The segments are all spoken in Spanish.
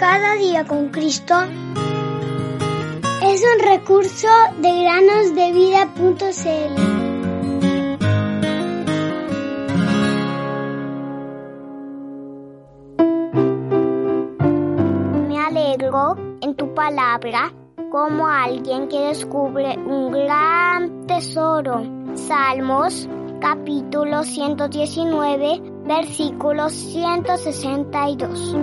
Cada día con Cristo es un recurso de granosdevida.cl. Me alegro en tu palabra como alguien que descubre un gran tesoro. Salmos capítulo 119 versículo 162.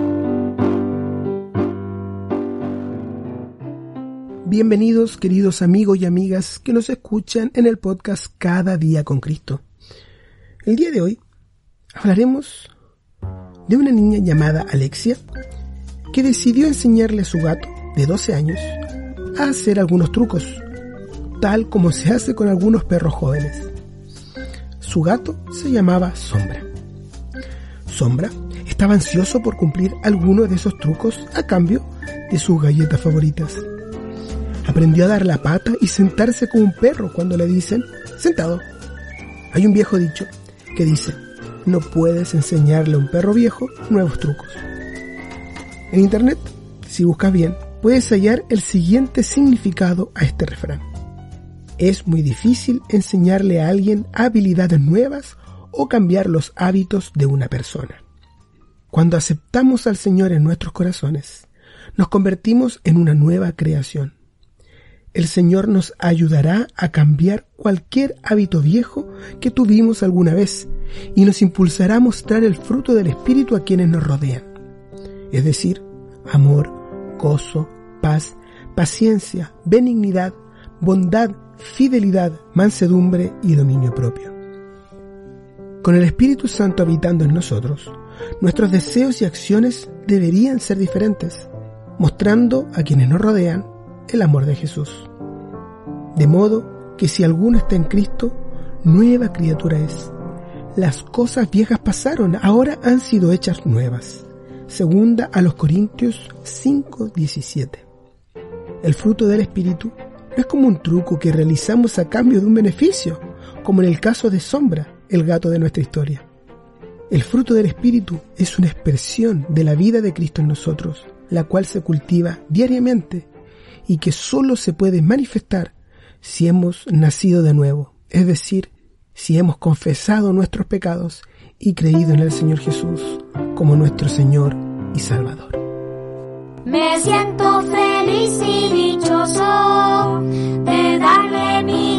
Bienvenidos queridos amigos y amigas que nos escuchan en el podcast Cada día con Cristo. El día de hoy hablaremos de una niña llamada Alexia que decidió enseñarle a su gato de 12 años a hacer algunos trucos, tal como se hace con algunos perros jóvenes. Su gato se llamaba Sombra. Sombra estaba ansioso por cumplir algunos de esos trucos a cambio de sus galletas favoritas. Aprendió a dar la pata y sentarse como un perro cuando le dicen, sentado. Hay un viejo dicho que dice, no puedes enseñarle a un perro viejo nuevos trucos. En internet, si buscas bien, puedes hallar el siguiente significado a este refrán. Es muy difícil enseñarle a alguien habilidades nuevas o cambiar los hábitos de una persona. Cuando aceptamos al Señor en nuestros corazones, nos convertimos en una nueva creación el Señor nos ayudará a cambiar cualquier hábito viejo que tuvimos alguna vez y nos impulsará a mostrar el fruto del Espíritu a quienes nos rodean. Es decir, amor, gozo, paz, paciencia, benignidad, bondad, fidelidad, mansedumbre y dominio propio. Con el Espíritu Santo habitando en nosotros, nuestros deseos y acciones deberían ser diferentes, mostrando a quienes nos rodean el amor de Jesús. De modo que si alguno está en Cristo, nueva criatura es. Las cosas viejas pasaron, ahora han sido hechas nuevas. Segunda a los Corintios 5:17. El fruto del Espíritu no es como un truco que realizamos a cambio de un beneficio, como en el caso de Sombra, el gato de nuestra historia. El fruto del Espíritu es una expresión de la vida de Cristo en nosotros, la cual se cultiva diariamente y que solo se puede manifestar si hemos nacido de nuevo, es decir, si hemos confesado nuestros pecados y creído en el Señor Jesús como nuestro Señor y Salvador. Me siento feliz y dichoso de darle mi